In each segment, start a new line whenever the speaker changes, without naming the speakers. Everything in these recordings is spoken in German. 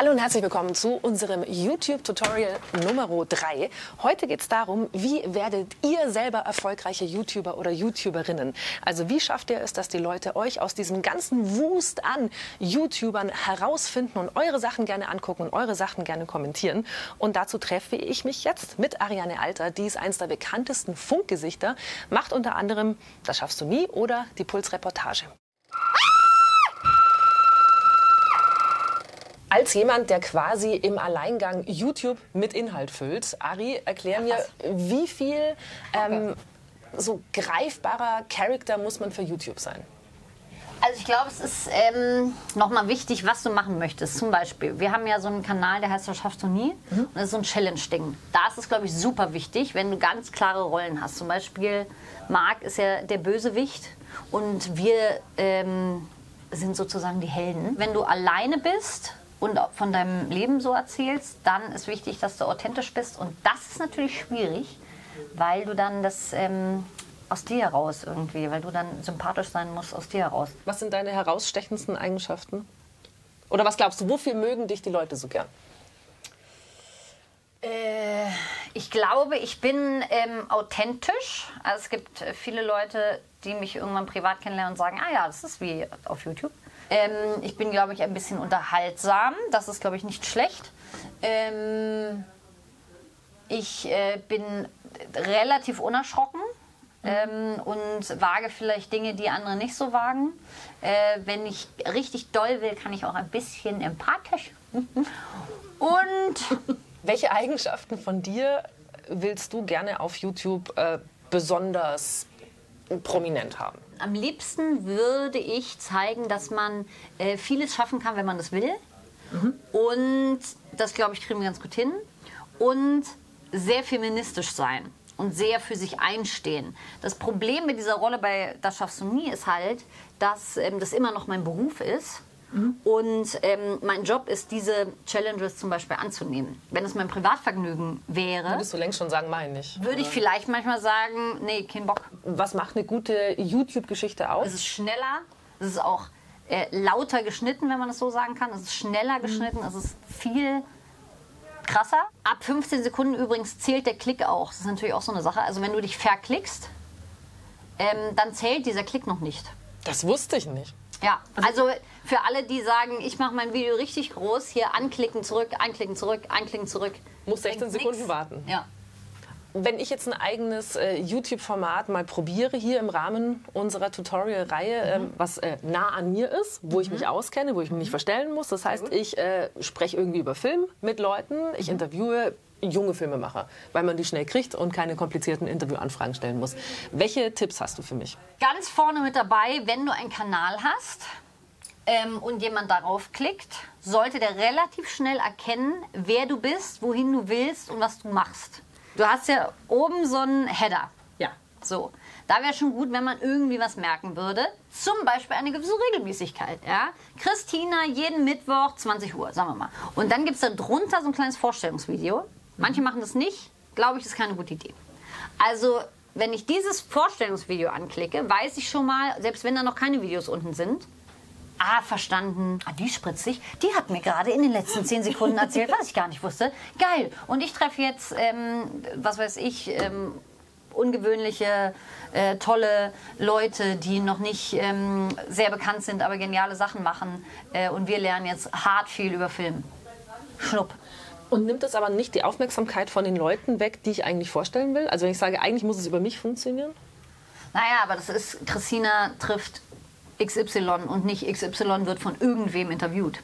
Hallo und herzlich willkommen zu unserem YouTube-Tutorial Nummer 3. Heute geht es darum, wie werdet ihr selber erfolgreiche YouTuber oder YouTuberinnen? Also wie schafft ihr es, dass die Leute euch aus diesem ganzen Wust an YouTubern herausfinden und eure Sachen gerne angucken und eure Sachen gerne kommentieren? Und dazu treffe ich mich jetzt mit Ariane Alter, die ist eines der bekanntesten Funkgesichter, macht unter anderem Das schaffst du nie oder die Pulsreportage. Als jemand, der quasi im Alleingang YouTube mit Inhalt füllt, Ari, erklär mir, wie viel ähm, so greifbarer Charakter muss man für YouTube sein?
Also ich glaube, es ist ähm, nochmal wichtig, was du machen möchtest. Zum Beispiel, wir haben ja so einen Kanal, der heißt Das schaffst du nie. Mhm. Und das ist so ein Challenge-Ding. Da ist es, glaube ich, super wichtig, wenn du ganz klare Rollen hast. Zum Beispiel, Marc ist ja der Bösewicht und wir ähm, sind sozusagen die Helden. Wenn du alleine bist und von deinem Leben so erzählst, dann ist wichtig, dass du authentisch bist. Und das ist natürlich schwierig, weil du dann das ähm, aus dir heraus irgendwie, weil du dann sympathisch sein musst aus dir heraus.
Was sind deine herausstechendsten Eigenschaften? Oder was glaubst du, wofür mögen dich die Leute so gern?
Äh, ich glaube, ich bin ähm, authentisch. Also es gibt viele Leute, die mich irgendwann privat kennenlernen und sagen, ah ja, das ist wie auf YouTube. Ähm, ich bin, glaube ich, ein bisschen unterhaltsam. Das ist, glaube ich, nicht schlecht. Ähm, ich äh, bin relativ unerschrocken. Ähm, und wage vielleicht Dinge, die andere nicht so wagen. Äh, wenn ich richtig doll will, kann ich auch ein bisschen empathisch. und
welche Eigenschaften von dir willst du gerne auf YouTube äh, besonders prominent haben?
Am liebsten würde ich zeigen, dass man äh, vieles schaffen kann, wenn man das will. Mhm. Und das, glaube ich, kriegen wir ganz gut hin. Und sehr feministisch sein und sehr für sich einstehen. Das Problem mit dieser Rolle bei Das schaffst du nie ist halt, dass ähm, das immer noch mein Beruf ist Mhm. Und ähm, mein Job ist, diese Challenges zum Beispiel anzunehmen. Wenn es mein Privatvergnügen wäre.
Würdest du längst schon sagen, meine ich.
Würde ich vielleicht manchmal sagen, nee, kein Bock.
Was macht eine gute YouTube-Geschichte aus?
Es ist schneller, es ist auch äh, lauter geschnitten, wenn man das so sagen kann. Es ist schneller mhm. geschnitten, es ist viel krasser. Ab 15 Sekunden übrigens zählt der Klick auch. Das ist natürlich auch so eine Sache. Also wenn du dich verklickst, ähm, dann zählt dieser Klick noch nicht.
Das wusste ich nicht.
Ja, also für alle, die sagen, ich mache mein Video richtig groß, hier anklicken, zurück, anklicken, zurück, anklicken, zurück.
Muss 16 Sekunden nix. warten.
Ja.
Wenn ich jetzt ein eigenes äh, YouTube-Format mal probiere, hier im Rahmen unserer Tutorial-Reihe, mhm. äh, was äh, nah an mir ist, wo mhm. ich mich auskenne, wo ich mich nicht verstellen muss. Das heißt, ich äh, spreche irgendwie über Film mit Leuten, ich mhm. interviewe junge Filmemacher, weil man die schnell kriegt und keine komplizierten Interviewanfragen stellen muss. Welche Tipps hast du für mich?
Ganz vorne mit dabei, wenn du einen Kanal hast ähm, und jemand darauf klickt, sollte der relativ schnell erkennen, wer du bist, wohin du willst und was du machst. Du hast ja oben so einen Header.
Ja.
So. Da wäre schon gut, wenn man irgendwie was merken würde. Zum Beispiel eine gewisse Regelmäßigkeit. Ja? Christina, jeden Mittwoch, 20 Uhr, sagen wir mal. Und dann gibt es da drunter so ein kleines Vorstellungsvideo. Manche machen das nicht. Glaube ich, ist keine gute Idee. Also, wenn ich dieses Vorstellungsvideo anklicke, weiß ich schon mal, selbst wenn da noch keine Videos unten sind, Ah, verstanden. Ah, die spritzig. Die hat mir gerade in den letzten zehn Sekunden erzählt, was ich gar nicht wusste. Geil. Und ich treffe jetzt, ähm, was weiß ich, ähm, ungewöhnliche, äh, tolle Leute, die noch nicht ähm, sehr bekannt sind, aber geniale Sachen machen. Äh, und wir lernen jetzt hart viel über Film. Schnupp.
Und nimmt das aber nicht die Aufmerksamkeit von den Leuten weg, die ich eigentlich vorstellen will? Also wenn ich sage, eigentlich muss es über mich funktionieren?
Naja, aber das ist, Christina trifft XY und nicht XY wird von irgendwem interviewt.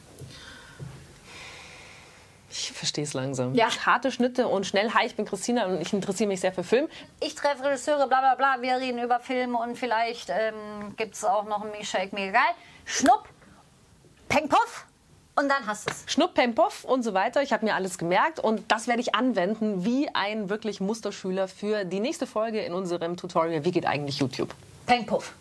Ich verstehe es langsam. Ja. Harte Schnitte und schnell, hi, ich bin Christina und ich interessiere mich sehr für Film.
Ich treffe Regisseure, bla bla bla, wir reden über Filme und vielleicht ähm, gibt es auch noch ein Milkshake, mega geil. Schnupp, Peng Puff, und dann hast du es.
Schnupp, Pempoff und so weiter. Ich habe mir alles gemerkt und das werde ich anwenden wie ein wirklich Musterschüler für die nächste Folge in unserem Tutorial Wie geht eigentlich YouTube?
Peng Puff.